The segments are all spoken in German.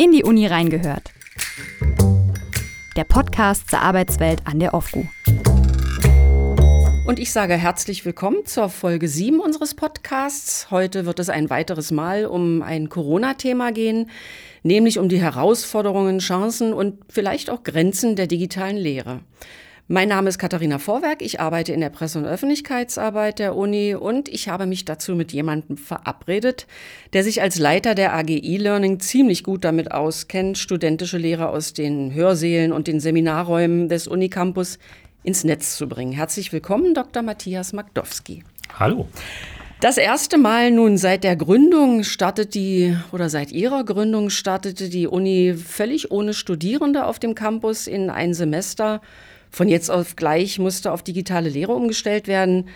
In die Uni reingehört. Der Podcast zur Arbeitswelt an der OFGU. Und ich sage herzlich willkommen zur Folge 7 unseres Podcasts. Heute wird es ein weiteres Mal um ein Corona-Thema gehen, nämlich um die Herausforderungen, Chancen und vielleicht auch Grenzen der digitalen Lehre. Mein Name ist Katharina Vorwerk, ich arbeite in der Presse- und Öffentlichkeitsarbeit der Uni und ich habe mich dazu mit jemandem verabredet, der sich als Leiter der AG E-Learning ziemlich gut damit auskennt, studentische Lehrer aus den Hörsälen und den Seminarräumen des Unicampus ins Netz zu bringen. Herzlich willkommen, Dr. Matthias Magdowski. Hallo. Das erste Mal nun seit der Gründung startet die, oder seit ihrer Gründung startete die Uni völlig ohne Studierende auf dem Campus in ein Semester von jetzt auf gleich musste auf digitale Lehre umgestellt werden.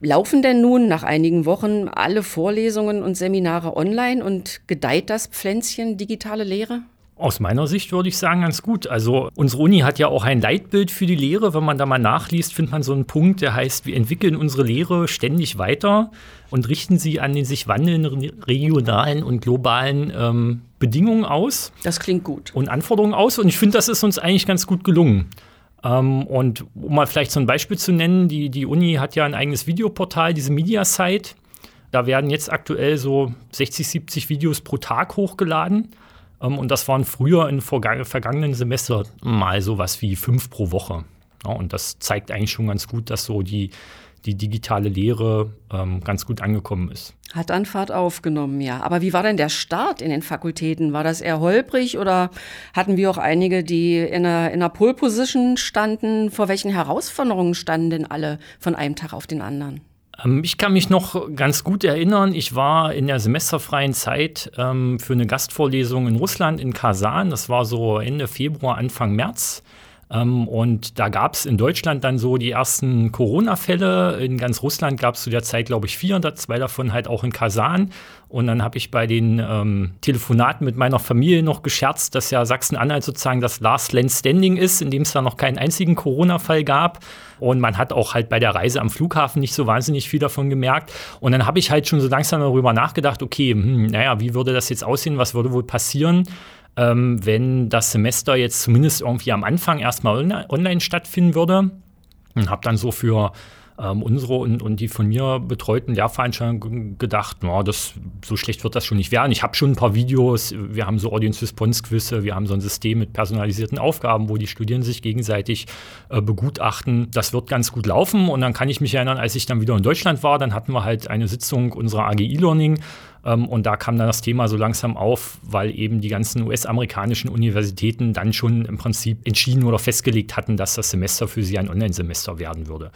Laufen denn nun nach einigen Wochen alle Vorlesungen und Seminare online und gedeiht das Pflänzchen digitale Lehre? Aus meiner Sicht würde ich sagen, ganz gut. Also unsere Uni hat ja auch ein Leitbild für die Lehre. Wenn man da mal nachliest, findet man so einen Punkt, der heißt, wir entwickeln unsere Lehre ständig weiter und richten sie an den sich wandelnden regionalen und globalen ähm, Bedingungen aus. Das klingt gut. Und Anforderungen aus. Und ich finde, das ist uns eigentlich ganz gut gelungen. Ähm, und um mal vielleicht so ein Beispiel zu nennen, die, die Uni hat ja ein eigenes Videoportal, diese Media-Site. Da werden jetzt aktuell so 60, 70 Videos pro Tag hochgeladen. Ähm, und das waren früher in vergangenen Semester mal so was wie fünf pro Woche. Ja, und das zeigt eigentlich schon ganz gut, dass so die, die digitale Lehre ähm, ganz gut angekommen ist. Hat an Fahrt aufgenommen, ja. Aber wie war denn der Start in den Fakultäten? War das eher holprig oder hatten wir auch einige, die in einer, in einer Pole Position standen? Vor welchen Herausforderungen standen denn alle von einem Tag auf den anderen? Ähm, ich kann mich noch ganz gut erinnern, ich war in der semesterfreien Zeit ähm, für eine Gastvorlesung in Russland, in Kasan. Das war so Ende Februar, Anfang März. Ähm, und da gab es in Deutschland dann so die ersten Corona-Fälle. In ganz Russland gab es zu der Zeit, glaube ich, vier, zwei davon halt auch in Kasan. Und dann habe ich bei den ähm, Telefonaten mit meiner Familie noch gescherzt, dass ja Sachsen-Anhalt sozusagen das Last Land Standing ist, in dem es da noch keinen einzigen Corona-Fall gab. Und man hat auch halt bei der Reise am Flughafen nicht so wahnsinnig viel davon gemerkt. Und dann habe ich halt schon so langsam darüber nachgedacht, okay, hm, naja, wie würde das jetzt aussehen? Was würde wohl passieren? Ähm, wenn das Semester jetzt zumindest irgendwie am Anfang erstmal online stattfinden würde. Und habe dann so für ähm, unsere und, und die von mir betreuten Lehrveranstaltungen gedacht, no, das, so schlecht wird das schon nicht werden. Ich habe schon ein paar Videos, wir haben so Audience-Response-Quizze, wir haben so ein System mit personalisierten Aufgaben, wo die Studierenden sich gegenseitig äh, begutachten. Das wird ganz gut laufen und dann kann ich mich erinnern, als ich dann wieder in Deutschland war, dann hatten wir halt eine Sitzung unserer AG E-Learning ähm, und da kam dann das Thema so langsam auf, weil eben die ganzen US-amerikanischen Universitäten dann schon im Prinzip entschieden oder festgelegt hatten, dass das Semester für sie ein Online-Semester werden würde.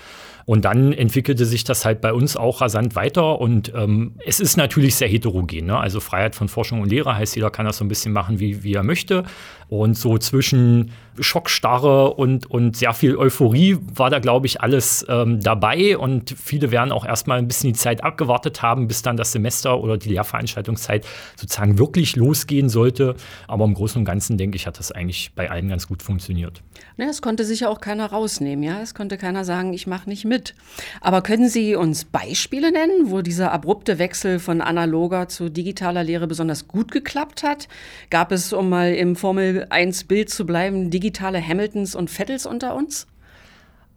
Und dann entwickelte sich das halt bei uns auch rasant weiter und ähm, es ist natürlich sehr heterogen. Ne? Also Freiheit von Forschung und Lehre heißt, jeder kann das so ein bisschen machen, wie, wie er möchte. Und so zwischen Schockstarre und, und sehr viel Euphorie war da, glaube ich, alles ähm, dabei. Und viele werden auch erstmal ein bisschen die Zeit abgewartet haben, bis dann das Semester oder die Lehrveranstaltungszeit sozusagen wirklich losgehen sollte. Aber im Großen und Ganzen, denke ich, hat das eigentlich bei allen ganz gut funktioniert. Ja, es konnte sich ja auch keiner rausnehmen, ja. Es konnte keiner sagen, ich mache nicht mit. Aber können Sie uns Beispiele nennen, wo dieser abrupte Wechsel von analoger zu digitaler Lehre besonders gut geklappt hat? Gab es, um mal im Formel 1 Bild zu bleiben, digitale Hamiltons und Vettels unter uns?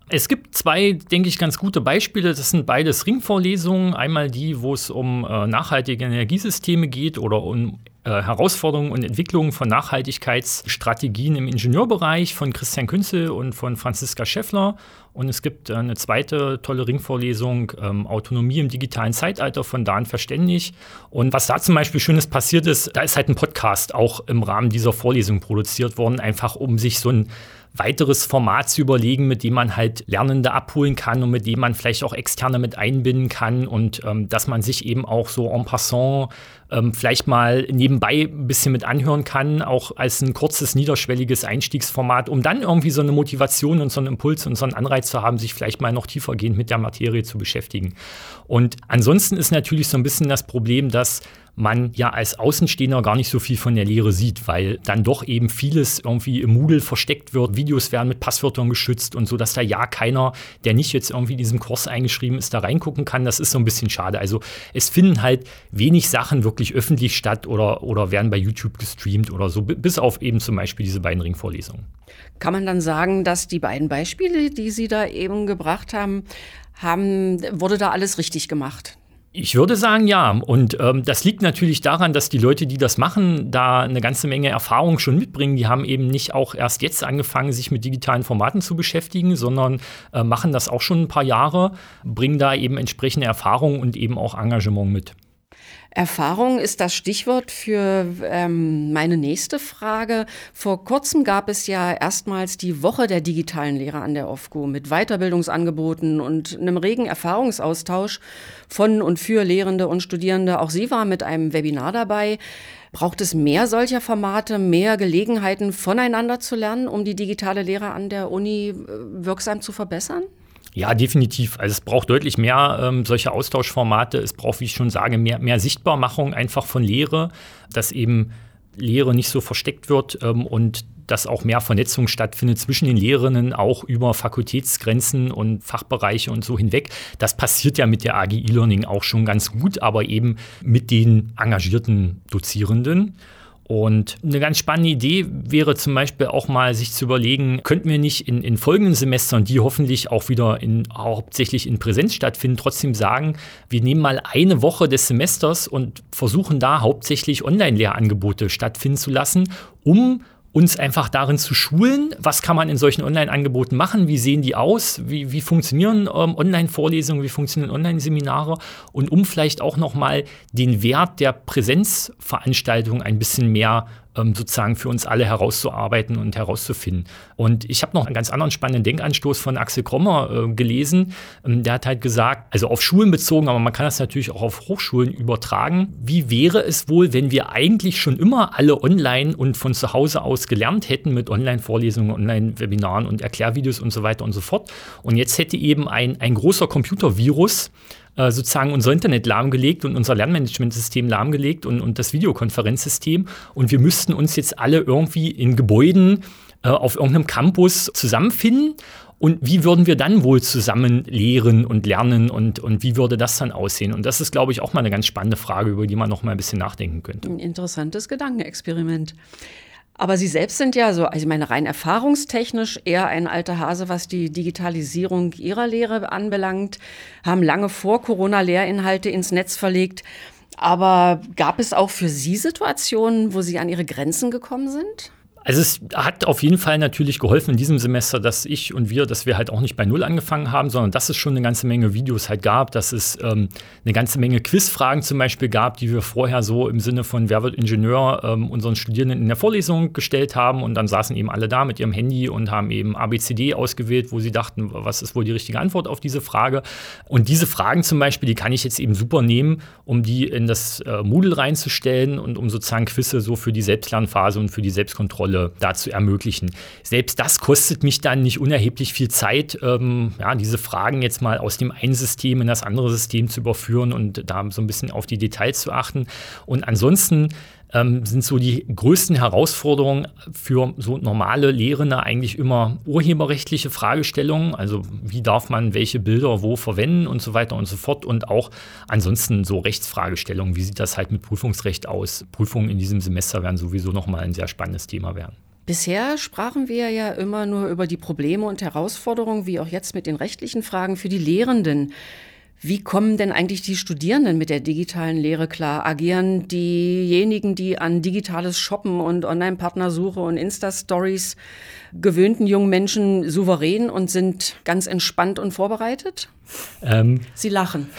Es gibt zwei, denke ich, ganz gute Beispiele. Das sind beides Ringvorlesungen. Einmal die, wo es um äh, nachhaltige Energiesysteme geht oder um äh, Herausforderungen und Entwicklungen von Nachhaltigkeitsstrategien im Ingenieurbereich von Christian Künzel und von Franziska Schäffler. Und es gibt äh, eine zweite tolle Ringvorlesung, ähm, Autonomie im digitalen Zeitalter von Dan Verständig. Und was da zum Beispiel Schönes passiert ist, da ist halt ein Podcast auch im Rahmen dieser Vorlesung produziert worden, einfach um sich so ein weiteres Format zu überlegen, mit dem man halt Lernende abholen kann und mit dem man vielleicht auch Externe mit einbinden kann und ähm, dass man sich eben auch so en passant ähm, vielleicht mal nebenbei ein bisschen mit anhören kann, auch als ein kurzes, niederschwelliges Einstiegsformat, um dann irgendwie so eine Motivation und so einen Impuls und so einen Anreiz zu haben, sich vielleicht mal noch tiefergehend mit der Materie zu beschäftigen. Und ansonsten ist natürlich so ein bisschen das Problem, dass man ja als Außenstehender gar nicht so viel von der Lehre sieht, weil dann doch eben vieles irgendwie im Moodle versteckt wird. Videos werden mit Passwörtern geschützt und so, dass da ja keiner, der nicht jetzt irgendwie in diesem Kurs eingeschrieben ist, da reingucken kann. Das ist so ein bisschen schade. Also es finden halt wenig Sachen wirklich öffentlich statt oder, oder werden bei YouTube gestreamt oder so, bis auf eben zum Beispiel diese beiden Ringvorlesungen. Kann man dann sagen, dass die beiden Beispiele, die Sie da eben gebracht haben, haben wurde da alles richtig gemacht? Ich würde sagen, ja. Und ähm, das liegt natürlich daran, dass die Leute, die das machen, da eine ganze Menge Erfahrung schon mitbringen. Die haben eben nicht auch erst jetzt angefangen, sich mit digitalen Formaten zu beschäftigen, sondern äh, machen das auch schon ein paar Jahre, bringen da eben entsprechende Erfahrung und eben auch Engagement mit. Erfahrung ist das Stichwort für ähm, meine nächste Frage. Vor kurzem gab es ja erstmals die Woche der digitalen Lehre an der OFGO mit Weiterbildungsangeboten und einem regen Erfahrungsaustausch von und für Lehrende und Studierende. Auch Sie waren mit einem Webinar dabei. Braucht es mehr solcher Formate, mehr Gelegenheiten voneinander zu lernen, um die digitale Lehre an der Uni äh, wirksam zu verbessern? Ja, definitiv. Also es braucht deutlich mehr ähm, solche Austauschformate. Es braucht, wie ich schon sage, mehr, mehr Sichtbarmachung einfach von Lehre, dass eben Lehre nicht so versteckt wird ähm, und dass auch mehr Vernetzung stattfindet zwischen den Lehrerinnen, auch über Fakultätsgrenzen und Fachbereiche und so hinweg. Das passiert ja mit der AG E-Learning auch schon ganz gut, aber eben mit den engagierten Dozierenden. Und eine ganz spannende Idee wäre zum Beispiel auch mal sich zu überlegen, könnten wir nicht in, in folgenden Semestern, die hoffentlich auch wieder in, hauptsächlich in Präsenz stattfinden, trotzdem sagen, wir nehmen mal eine Woche des Semesters und versuchen da hauptsächlich Online-Lehrangebote stattfinden zu lassen, um uns einfach darin zu schulen, was kann man in solchen Online-Angeboten machen, wie sehen die aus, wie, wie funktionieren ähm, Online-Vorlesungen, wie funktionieren Online-Seminare und um vielleicht auch nochmal den Wert der Präsenzveranstaltung ein bisschen mehr ähm, sozusagen für uns alle herauszuarbeiten und herauszufinden. Und ich habe noch einen ganz anderen spannenden Denkanstoß von Axel Krommer äh, gelesen. Ähm, der hat halt gesagt, also auf Schulen bezogen, aber man kann das natürlich auch auf Hochschulen übertragen. Wie wäre es wohl, wenn wir eigentlich schon immer alle online und von zu Hause aus gelernt hätten mit Online-Vorlesungen, Online-Webinaren und Erklärvideos und so weiter und so fort. Und jetzt hätte eben ein, ein großer Computervirus äh, sozusagen unser Internet lahmgelegt und unser Lernmanagementsystem lahmgelegt und, und das Videokonferenzsystem. Und wir müssten uns jetzt alle irgendwie in Gebäuden äh, auf irgendeinem Campus zusammenfinden. Und wie würden wir dann wohl zusammen lehren und lernen und, und wie würde das dann aussehen? Und das ist, glaube ich, auch mal eine ganz spannende Frage, über die man noch mal ein bisschen nachdenken könnte. Ein interessantes Gedankenexperiment. Aber Sie selbst sind ja so, also ich meine, rein erfahrungstechnisch eher ein alter Hase, was die Digitalisierung Ihrer Lehre anbelangt, haben lange vor Corona Lehrinhalte ins Netz verlegt. Aber gab es auch für Sie Situationen, wo Sie an Ihre Grenzen gekommen sind? Also es hat auf jeden Fall natürlich geholfen in diesem Semester, dass ich und wir, dass wir halt auch nicht bei Null angefangen haben, sondern dass es schon eine ganze Menge Videos halt gab, dass es ähm, eine ganze Menge Quizfragen zum Beispiel gab, die wir vorher so im Sinne von Wer wird Ingenieur ähm, unseren Studierenden in der Vorlesung gestellt haben und dann saßen eben alle da mit ihrem Handy und haben eben ABCD ausgewählt, wo sie dachten, was ist wohl die richtige Antwort auf diese Frage. Und diese Fragen zum Beispiel, die kann ich jetzt eben super nehmen, um die in das äh, Moodle reinzustellen und um sozusagen Quizze so für die Selbstlernphase und für die Selbstkontrolle Kontrolle dazu ermöglichen. Selbst das kostet mich dann nicht unerheblich viel Zeit, ähm, ja, diese Fragen jetzt mal aus dem einen System in das andere System zu überführen und da so ein bisschen auf die Details zu achten. Und ansonsten ähm, sind so die größten Herausforderungen für so normale Lehrende eigentlich immer urheberrechtliche Fragestellungen. Also wie darf man welche Bilder wo verwenden und so weiter und so fort. Und auch ansonsten so Rechtsfragestellungen. Wie sieht das halt mit Prüfungsrecht aus? Prüfungen in diesem Semester werden sowieso nochmal ein sehr spannendes Thema werden. Bisher sprachen wir ja immer nur über die Probleme und Herausforderungen, wie auch jetzt mit den rechtlichen Fragen für die Lehrenden. Wie kommen denn eigentlich die Studierenden mit der digitalen Lehre klar? Agieren diejenigen, die an digitales Shoppen und Online-Partnersuche und Insta-Stories gewöhnten jungen Menschen souverän und sind ganz entspannt und vorbereitet? Ähm, Sie lachen.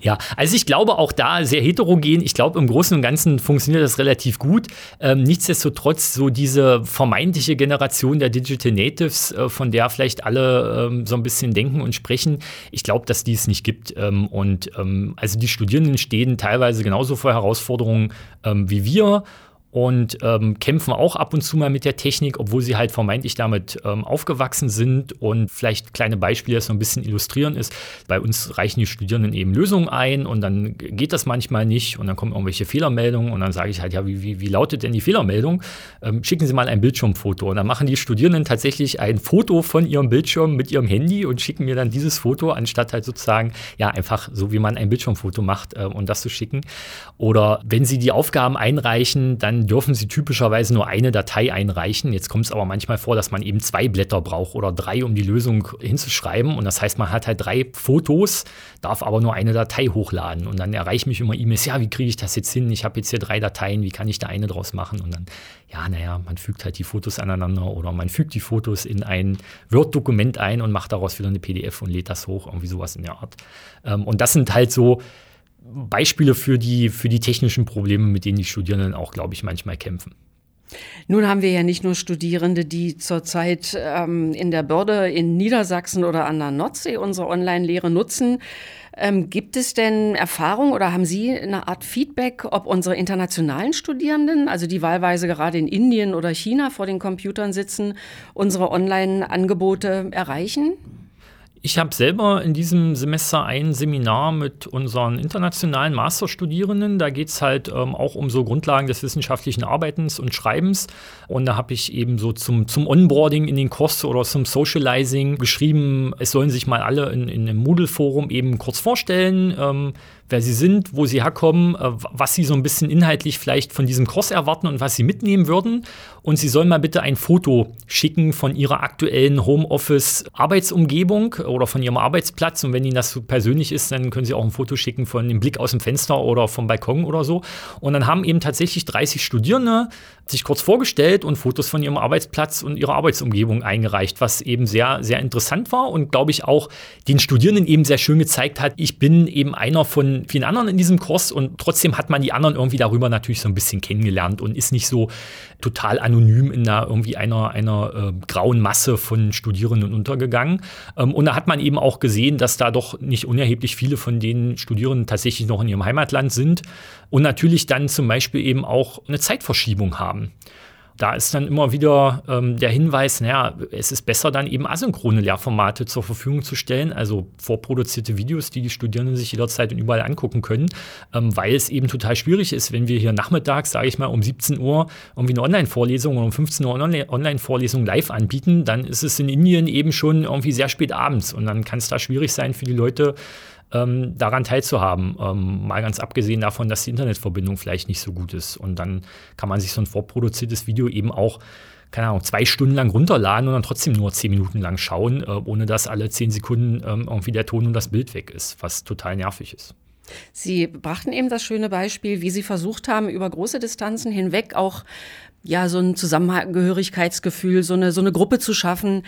Ja, also ich glaube auch da sehr heterogen. Ich glaube, im Großen und Ganzen funktioniert das relativ gut. Ähm, nichtsdestotrotz, so diese vermeintliche Generation der Digital Natives, äh, von der vielleicht alle ähm, so ein bisschen denken und sprechen, ich glaube, dass die es nicht gibt. Ähm, und ähm, also die Studierenden stehen teilweise genauso vor Herausforderungen ähm, wie wir. Und ähm, kämpfen auch ab und zu mal mit der Technik, obwohl sie halt vermeintlich damit ähm, aufgewachsen sind. Und vielleicht kleine Beispiele, das so ein bisschen illustrieren ist. Bei uns reichen die Studierenden eben Lösungen ein und dann geht das manchmal nicht und dann kommen irgendwelche Fehlermeldungen und dann sage ich halt, ja, wie, wie, wie lautet denn die Fehlermeldung? Ähm, schicken Sie mal ein Bildschirmfoto. Und dann machen die Studierenden tatsächlich ein Foto von ihrem Bildschirm mit ihrem Handy und schicken mir dann dieses Foto, anstatt halt sozusagen, ja, einfach so wie man ein Bildschirmfoto macht äh, und das zu schicken. Oder wenn sie die Aufgaben einreichen, dann dürfen Sie typischerweise nur eine Datei einreichen. Jetzt kommt es aber manchmal vor, dass man eben zwei Blätter braucht oder drei, um die Lösung hinzuschreiben. Und das heißt, man hat halt drei Fotos, darf aber nur eine Datei hochladen. Und dann erreichen mich immer E-Mails, ja, wie kriege ich das jetzt hin? Ich habe jetzt hier drei Dateien, wie kann ich da eine draus machen? Und dann, ja, naja, man fügt halt die Fotos aneinander oder man fügt die Fotos in ein Word-Dokument ein und macht daraus wieder eine PDF und lädt das hoch, irgendwie sowas in der Art. Ähm, und das sind halt so, Beispiele für die, für die technischen Probleme, mit denen die Studierenden auch, glaube ich, manchmal kämpfen. Nun haben wir ja nicht nur Studierende, die zurzeit ähm, in der Börde in Niedersachsen oder an der Nordsee unsere Online-Lehre nutzen. Ähm, gibt es denn Erfahrung oder haben Sie eine Art Feedback, ob unsere internationalen Studierenden, also die wahlweise gerade in Indien oder China vor den Computern sitzen, unsere Online-Angebote erreichen? Ich habe selber in diesem Semester ein Seminar mit unseren internationalen Masterstudierenden. Da geht es halt ähm, auch um so Grundlagen des wissenschaftlichen Arbeitens und Schreibens. Und da habe ich eben so zum, zum Onboarding in den Kurs oder zum Socializing geschrieben, es sollen sich mal alle in, in einem Moodle-Forum eben kurz vorstellen. Ähm, wer sie sind, wo sie herkommen, äh, was sie so ein bisschen inhaltlich vielleicht von diesem Kurs erwarten und was sie mitnehmen würden. Und sie sollen mal bitte ein Foto schicken von ihrer aktuellen Homeoffice-Arbeitsumgebung oder von ihrem Arbeitsplatz. Und wenn ihnen das so persönlich ist, dann können sie auch ein Foto schicken von dem Blick aus dem Fenster oder vom Balkon oder so. Und dann haben eben tatsächlich 30 Studierende sich kurz vorgestellt und Fotos von ihrem Arbeitsplatz und ihrer Arbeitsumgebung eingereicht, was eben sehr, sehr interessant war und glaube ich auch den Studierenden eben sehr schön gezeigt hat, ich bin eben einer von vielen anderen in diesem Kurs und trotzdem hat man die anderen irgendwie darüber natürlich so ein bisschen kennengelernt und ist nicht so total anonym in einer, irgendwie einer, einer äh, grauen Masse von Studierenden untergegangen. Ähm, und da hat man eben auch gesehen, dass da doch nicht unerheblich viele von den Studierenden tatsächlich noch in ihrem Heimatland sind und natürlich dann zum Beispiel eben auch eine Zeitverschiebung haben da ist dann immer wieder ähm, der Hinweis, naja, es ist besser dann eben asynchrone Lehrformate zur Verfügung zu stellen, also vorproduzierte Videos, die die Studierenden sich jederzeit und überall angucken können, ähm, weil es eben total schwierig ist, wenn wir hier nachmittags, sage ich mal, um 17 Uhr irgendwie eine Online-Vorlesung oder um 15 Uhr eine Online-Vorlesung live anbieten, dann ist es in Indien eben schon irgendwie sehr spät abends und dann kann es da schwierig sein für die Leute, ähm, daran teilzuhaben. Ähm, mal ganz abgesehen davon, dass die Internetverbindung vielleicht nicht so gut ist. Und dann kann man sich so ein vorproduziertes Video eben auch keine Ahnung, zwei Stunden lang runterladen und dann trotzdem nur zehn Minuten lang schauen, äh, ohne dass alle zehn Sekunden ähm, irgendwie der Ton und das Bild weg ist, was total nervig ist. Sie brachten eben das schöne Beispiel, wie Sie versucht haben, über große Distanzen hinweg auch ja so ein Zusammengehörigkeitsgefühl, so eine so eine Gruppe zu schaffen,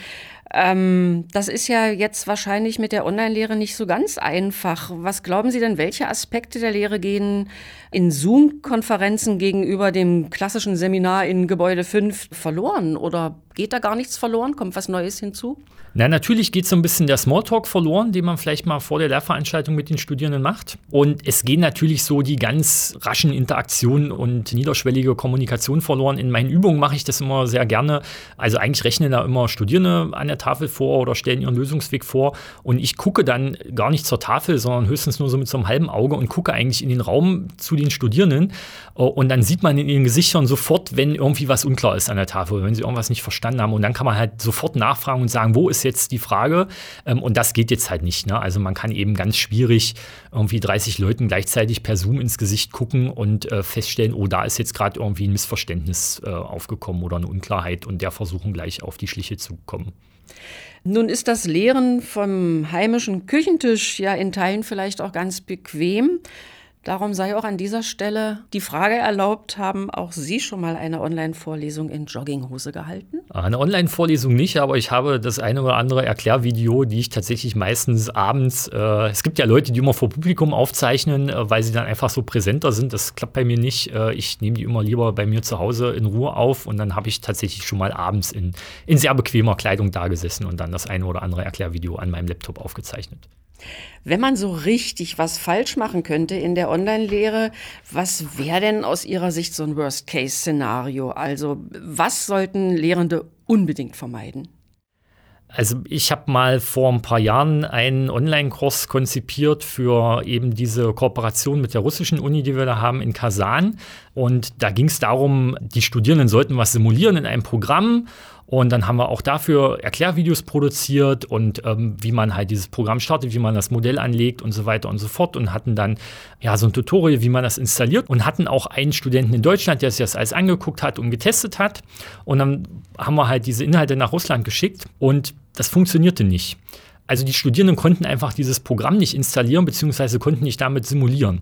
ähm, das ist ja jetzt wahrscheinlich mit der Online-Lehre nicht so ganz einfach. Was glauben Sie denn, welche Aspekte der Lehre gehen in Zoom-Konferenzen gegenüber dem klassischen Seminar in Gebäude 5 verloren? Oder geht da gar nichts verloren? Kommt was Neues hinzu? Na, natürlich geht so ein bisschen der Smalltalk verloren, den man vielleicht mal vor der Lehrveranstaltung mit den Studierenden macht. Und es gehen natürlich so die ganz raschen Interaktionen und niederschwellige Kommunikation verloren. In meinen Übungen mache ich das immer sehr gerne. Also eigentlich rechnen da immer Studierende an der Tafel vor oder stellen ihren Lösungsweg vor. Und ich gucke dann gar nicht zur Tafel, sondern höchstens nur so mit so einem halben Auge und gucke eigentlich in den Raum zu den Studierenden. Und dann sieht man in ihren Gesichtern sofort, wenn irgendwie was unklar ist an der Tafel, wenn sie irgendwas nicht verstanden haben. Und dann kann man halt sofort nachfragen und sagen, wo ist jetzt die Frage. Ähm, und das geht jetzt halt nicht. Ne? Also man kann eben ganz schwierig irgendwie 30 Leuten gleichzeitig per Zoom ins Gesicht gucken und äh, feststellen, oh, da ist jetzt gerade irgendwie ein Missverständnis äh, aufgekommen oder eine Unklarheit und der versuchen gleich auf die Schliche zu kommen. Nun ist das Lehren vom heimischen Küchentisch ja in Teilen vielleicht auch ganz bequem. Darum sei auch an dieser Stelle die Frage erlaubt, haben auch Sie schon mal eine Online-Vorlesung in Jogginghose gehalten? Eine Online-Vorlesung nicht, aber ich habe das eine oder andere Erklärvideo, die ich tatsächlich meistens abends, äh, es gibt ja Leute, die immer vor Publikum aufzeichnen, äh, weil sie dann einfach so präsenter sind. Das klappt bei mir nicht. Äh, ich nehme die immer lieber bei mir zu Hause in Ruhe auf und dann habe ich tatsächlich schon mal abends in, in sehr bequemer Kleidung da gesessen und dann das eine oder andere Erklärvideo an meinem Laptop aufgezeichnet. Wenn man so richtig was falsch machen könnte in der Online-Lehre, was wäre denn aus Ihrer Sicht so ein Worst-Case-Szenario? Also was sollten Lehrende unbedingt vermeiden? Also ich habe mal vor ein paar Jahren einen Online-Kurs konzipiert für eben diese Kooperation mit der russischen Uni, die wir da haben in Kasan. Und da ging es darum, die Studierenden sollten was simulieren in einem Programm und dann haben wir auch dafür Erklärvideos produziert und ähm, wie man halt dieses Programm startet, wie man das Modell anlegt und so weiter und so fort und hatten dann ja so ein Tutorial, wie man das installiert und hatten auch einen Studenten in Deutschland, der sich das alles angeguckt hat und getestet hat. Und dann haben wir halt diese Inhalte nach Russland geschickt und das funktionierte nicht. Also die Studierenden konnten einfach dieses Programm nicht installieren, beziehungsweise konnten nicht damit simulieren.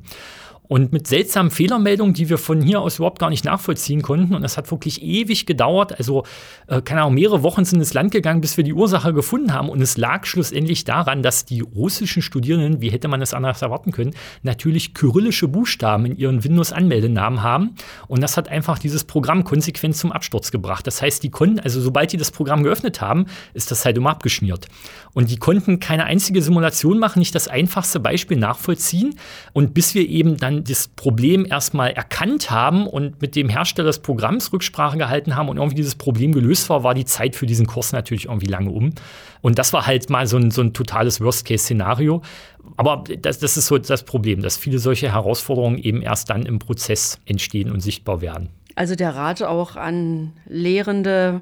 Und mit seltsamen Fehlermeldungen, die wir von hier aus überhaupt gar nicht nachvollziehen konnten. Und das hat wirklich ewig gedauert. Also, äh, keine Ahnung, mehrere Wochen sind ins Land gegangen, bis wir die Ursache gefunden haben. Und es lag schlussendlich daran, dass die russischen Studierenden, wie hätte man es anders erwarten können, natürlich kyrillische Buchstaben in ihren Windows-Anmeldenamen haben. Und das hat einfach dieses Programm konsequent zum Absturz gebracht. Das heißt, die konnten, also sobald die das Programm geöffnet haben, ist das halt immer abgeschmiert. Und die konnten keine einzige Simulation machen, nicht das einfachste Beispiel nachvollziehen. Und bis wir eben dann das Problem erstmal erkannt haben und mit dem Hersteller des Programms Rücksprache gehalten haben und irgendwie dieses Problem gelöst war, war die Zeit für diesen Kurs natürlich irgendwie lange um. Und das war halt mal so ein, so ein totales Worst-Case-Szenario. Aber das, das ist so das Problem, dass viele solche Herausforderungen eben erst dann im Prozess entstehen und sichtbar werden. Also der Rat auch an Lehrende,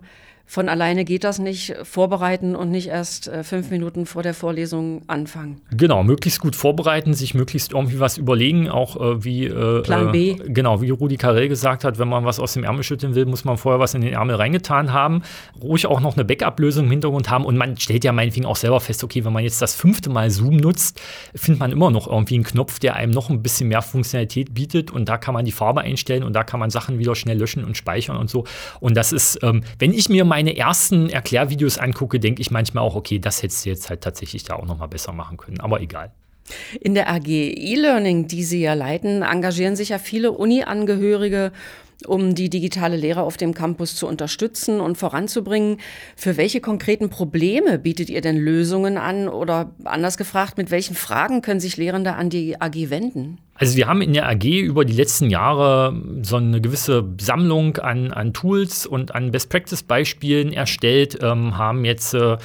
von alleine geht das nicht. Vorbereiten und nicht erst äh, fünf Minuten vor der Vorlesung anfangen. Genau, möglichst gut vorbereiten, sich möglichst irgendwie was überlegen, auch äh, wie äh, Plan B. Äh, genau, wie Rudi Carell gesagt hat, wenn man was aus dem Ärmel schütteln will, muss man vorher was in den Ärmel reingetan haben. Ruhig auch noch eine Backup-Lösung im Hintergrund haben und man stellt ja meinetwegen auch selber fest, okay, wenn man jetzt das fünfte Mal Zoom nutzt, findet man immer noch irgendwie einen Knopf, der einem noch ein bisschen mehr Funktionalität bietet und da kann man die Farbe einstellen und da kann man Sachen wieder schnell löschen und speichern und so. Und das ist, ähm, wenn ich mir mal meine ersten Erklärvideos angucke, denke ich manchmal auch, okay, das hättest du jetzt halt tatsächlich da auch noch mal besser machen können. Aber egal. In der AG E-Learning, die Sie ja leiten, engagieren sich ja viele Uni-Angehörige um die digitale Lehre auf dem Campus zu unterstützen und voranzubringen. Für welche konkreten Probleme bietet ihr denn Lösungen an? Oder anders gefragt, mit welchen Fragen können sich Lehrende an die AG wenden? Also wir haben in der AG über die letzten Jahre so eine gewisse Sammlung an, an Tools und an Best-Practice-Beispielen erstellt, ähm, haben jetzt äh,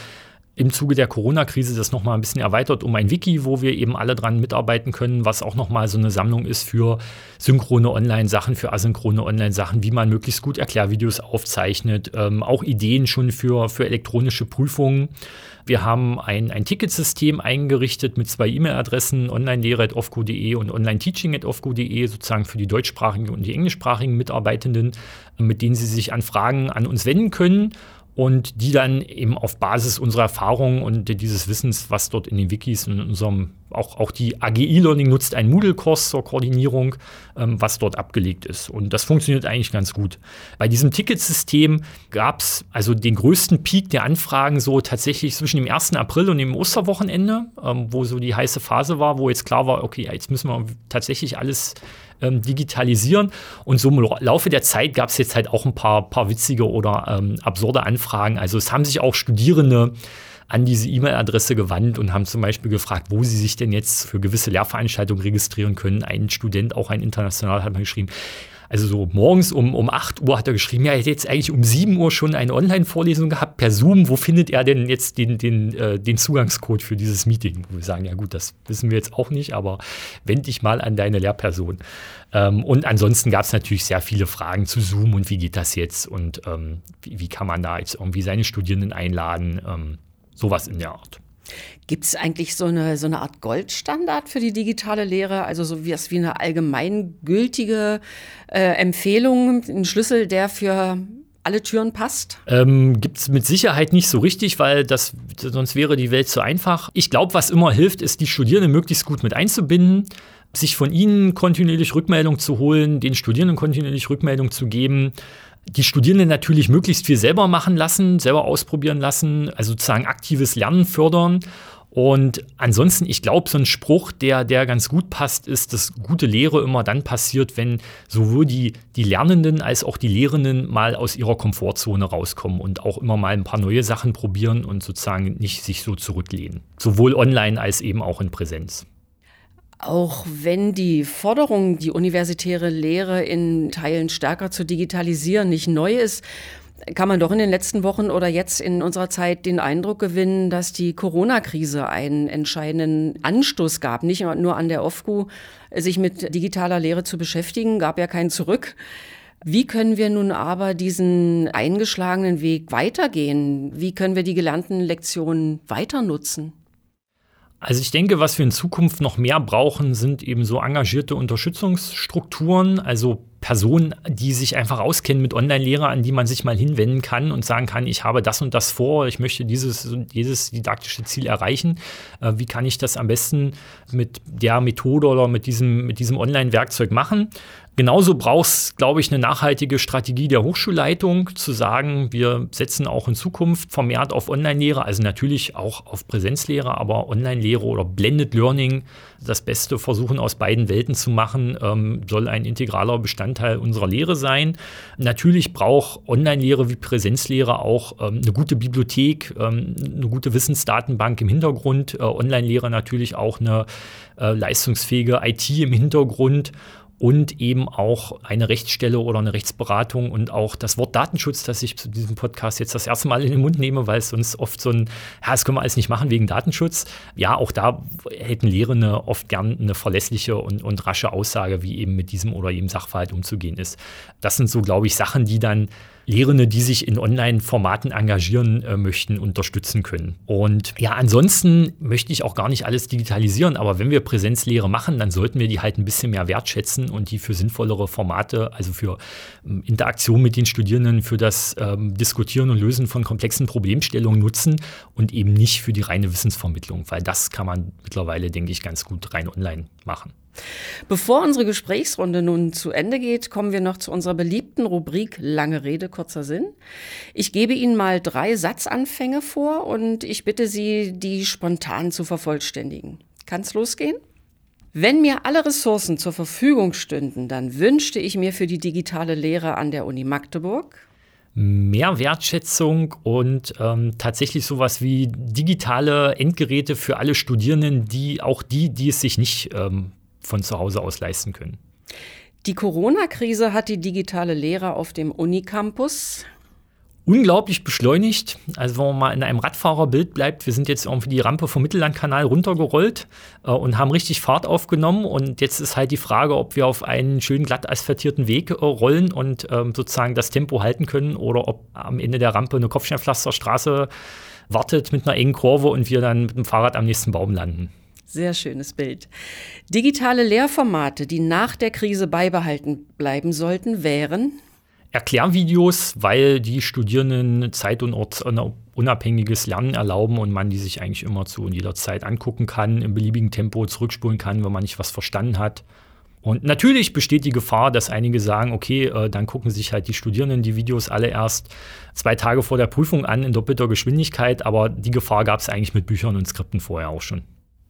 im Zuge der Corona-Krise das nochmal ein bisschen erweitert um ein Wiki, wo wir eben alle dran mitarbeiten können, was auch nochmal so eine Sammlung ist für synchrone Online-Sachen, für asynchrone Online-Sachen, wie man möglichst gut Erklärvideos aufzeichnet, ähm, auch Ideen schon für, für elektronische Prüfungen. Wir haben ein, ein Ticketsystem eingerichtet mit zwei E-Mail-Adressen, onlinelehre.ofco.de und onlineteaching.ofco.de, sozusagen für die deutschsprachigen und die englischsprachigen Mitarbeitenden, mit denen sie sich an Fragen an uns wenden können und die dann eben auf Basis unserer Erfahrungen und dieses Wissens, was dort in den Wikis in unserem, auch, auch die AGI Learning nutzt einen Moodle-Kurs zur Koordinierung, ähm, was dort abgelegt ist. Und das funktioniert eigentlich ganz gut. Bei diesem Ticketsystem gab es also den größten Peak der Anfragen so tatsächlich zwischen dem 1. April und dem Osterwochenende, ähm, wo so die heiße Phase war, wo jetzt klar war, okay, jetzt müssen wir tatsächlich alles ähm, digitalisieren. Und so im Laufe der Zeit gab es jetzt halt auch ein paar, paar witzige oder ähm, absurde Anfragen. Also es haben sich auch Studierende an diese E-Mail-Adresse gewandt und haben zum Beispiel gefragt, wo sie sich denn jetzt für gewisse Lehrveranstaltungen registrieren können. Ein Student, auch ein international, hat mal geschrieben, also so morgens um, um 8 Uhr hat er geschrieben, ja, er hätte jetzt eigentlich um 7 Uhr schon eine Online-Vorlesung gehabt per Zoom. Wo findet er denn jetzt den, den, äh, den Zugangscode für dieses Meeting? Wo wir sagen, ja gut, das wissen wir jetzt auch nicht, aber wend dich mal an deine Lehrperson. Ähm, und ansonsten gab es natürlich sehr viele Fragen zu Zoom und wie geht das jetzt und ähm, wie, wie, kann man da jetzt irgendwie seine Studierenden einladen, ähm, sowas in der Art. Gibt es eigentlich so eine, so eine Art Goldstandard für die digitale Lehre? Also so wie, wie eine allgemeingültige äh, Empfehlung, ein Schlüssel, der für alle Türen passt? Ähm, Gibt es mit Sicherheit nicht so richtig, weil das, sonst wäre die Welt zu einfach. Ich glaube, was immer hilft, ist, die Studierenden möglichst gut mit einzubinden, sich von ihnen kontinuierlich Rückmeldung zu holen, den Studierenden kontinuierlich Rückmeldung zu geben die Studierenden natürlich möglichst viel selber machen lassen, selber ausprobieren lassen, also sozusagen aktives Lernen fördern Und ansonsten, ich glaube, so ein Spruch, der, der ganz gut passt, ist, dass gute Lehre immer dann passiert, wenn sowohl die, die Lernenden als auch die Lehrenden mal aus ihrer Komfortzone rauskommen und auch immer mal ein paar neue Sachen probieren und sozusagen nicht sich so zurücklehnen. Sowohl online als eben auch in Präsenz. Auch wenn die Forderung, die universitäre Lehre in Teilen stärker zu digitalisieren, nicht neu ist, kann man doch in den letzten Wochen oder jetzt in unserer Zeit den Eindruck gewinnen, dass die Corona-Krise einen entscheidenden Anstoß gab, nicht nur an der OFGU, sich mit digitaler Lehre zu beschäftigen, gab ja keinen zurück. Wie können wir nun aber diesen eingeschlagenen Weg weitergehen? Wie können wir die gelernten Lektionen weiter nutzen? Also ich denke, was wir in Zukunft noch mehr brauchen, sind eben so engagierte Unterstützungsstrukturen, also Personen, die sich einfach auskennen mit Online-Lehre, an die man sich mal hinwenden kann und sagen kann, ich habe das und das vor, ich möchte dieses und dieses didaktische Ziel erreichen. Äh, wie kann ich das am besten mit der Methode oder mit diesem, mit diesem Online-Werkzeug machen? Genauso braucht es, glaube ich, eine nachhaltige Strategie der Hochschulleitung, zu sagen, wir setzen auch in Zukunft vermehrt auf Online-Lehre, also natürlich auch auf Präsenzlehre, aber Online-Lehre oder Blended Learning, das Beste versuchen aus beiden Welten zu machen, ähm, soll ein integraler Bestandteil unserer Lehre sein. Natürlich braucht Online-Lehre wie Präsenzlehre auch ähm, eine gute Bibliothek, ähm, eine gute Wissensdatenbank im Hintergrund, äh, Online-Lehre natürlich auch eine äh, leistungsfähige IT im Hintergrund und eben auch eine Rechtsstelle oder eine Rechtsberatung und auch das Wort Datenschutz, das ich zu diesem Podcast jetzt das erste Mal in den Mund nehme, weil es sonst oft so ein, ja, das können wir alles nicht machen wegen Datenschutz. Ja, auch da hätten Lehrende oft gern eine verlässliche und, und rasche Aussage, wie eben mit diesem oder jedem Sachverhalt umzugehen ist. Das sind so, glaube ich, Sachen, die dann Lehrende, die sich in Online-Formaten engagieren äh, möchten, unterstützen können. Und ja, ansonsten möchte ich auch gar nicht alles digitalisieren, aber wenn wir Präsenzlehre machen, dann sollten wir die halt ein bisschen mehr wertschätzen und die für sinnvollere Formate, also für ähm, Interaktion mit den Studierenden, für das ähm, Diskutieren und Lösen von komplexen Problemstellungen nutzen und eben nicht für die reine Wissensvermittlung, weil das kann man mittlerweile, denke ich, ganz gut rein online machen. Bevor unsere Gesprächsrunde nun zu Ende geht, kommen wir noch zu unserer beliebten Rubrik Lange Rede, kurzer Sinn. Ich gebe Ihnen mal drei Satzanfänge vor und ich bitte Sie, die spontan zu vervollständigen. Kann's losgehen? Wenn mir alle Ressourcen zur Verfügung stünden, dann wünschte ich mir für die digitale Lehre an der Uni Magdeburg mehr Wertschätzung und ähm, tatsächlich sowas wie digitale Endgeräte für alle Studierenden, die auch die, die es sich nicht ähm, von zu Hause aus leisten können. Die Corona-Krise hat die digitale Lehre auf dem Unicampus unglaublich beschleunigt. Also wenn man mal in einem Radfahrerbild bleibt, wir sind jetzt irgendwie die Rampe vom Mittellandkanal runtergerollt äh, und haben richtig Fahrt aufgenommen. Und jetzt ist halt die Frage, ob wir auf einen schön glatt asphaltierten Weg äh, rollen und ähm, sozusagen das Tempo halten können oder ob am Ende der Rampe eine Kopfsteinpflasterstraße wartet mit einer engen Kurve und wir dann mit dem Fahrrad am nächsten Baum landen. Sehr schönes Bild. Digitale Lehrformate, die nach der Krise beibehalten bleiben sollten, wären Erklärvideos, weil die Studierenden zeit- und ortsunabhängiges Lernen erlauben und man die sich eigentlich immer zu und jeder Zeit angucken kann, im beliebigen Tempo zurückspulen kann, wenn man nicht was verstanden hat. Und natürlich besteht die Gefahr, dass einige sagen, okay, äh, dann gucken sich halt die Studierenden die Videos alle erst zwei Tage vor der Prüfung an in doppelter Geschwindigkeit, aber die Gefahr gab es eigentlich mit Büchern und Skripten vorher auch schon.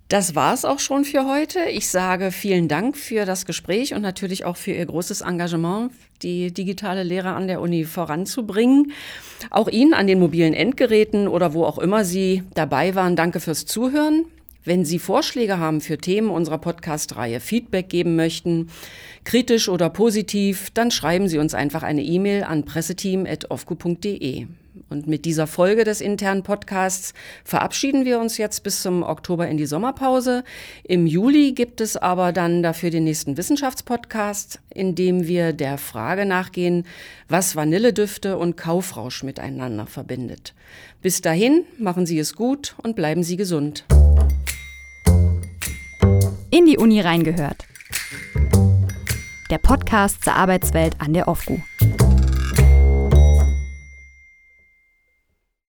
Das war es auch schon für heute. Ich sage vielen Dank für das Gespräch und natürlich auch für Ihr großes Engagement, die digitale Lehre an der Uni voranzubringen. Auch Ihnen an den mobilen Endgeräten oder wo auch immer Sie dabei waren, danke fürs Zuhören. Wenn Sie Vorschläge haben für Themen unserer Podcast-Reihe, Feedback geben möchten, kritisch oder positiv, dann schreiben Sie uns einfach eine E-Mail an presseteam.ofco.de. Und mit dieser Folge des internen Podcasts verabschieden wir uns jetzt bis zum Oktober in die Sommerpause. Im Juli gibt es aber dann dafür den nächsten Wissenschaftspodcast, in dem wir der Frage nachgehen, was Vanilledüfte und Kaufrausch miteinander verbindet. Bis dahin, machen Sie es gut und bleiben Sie gesund in die Uni reingehört. Der Podcast zur Arbeitswelt an der OFGU.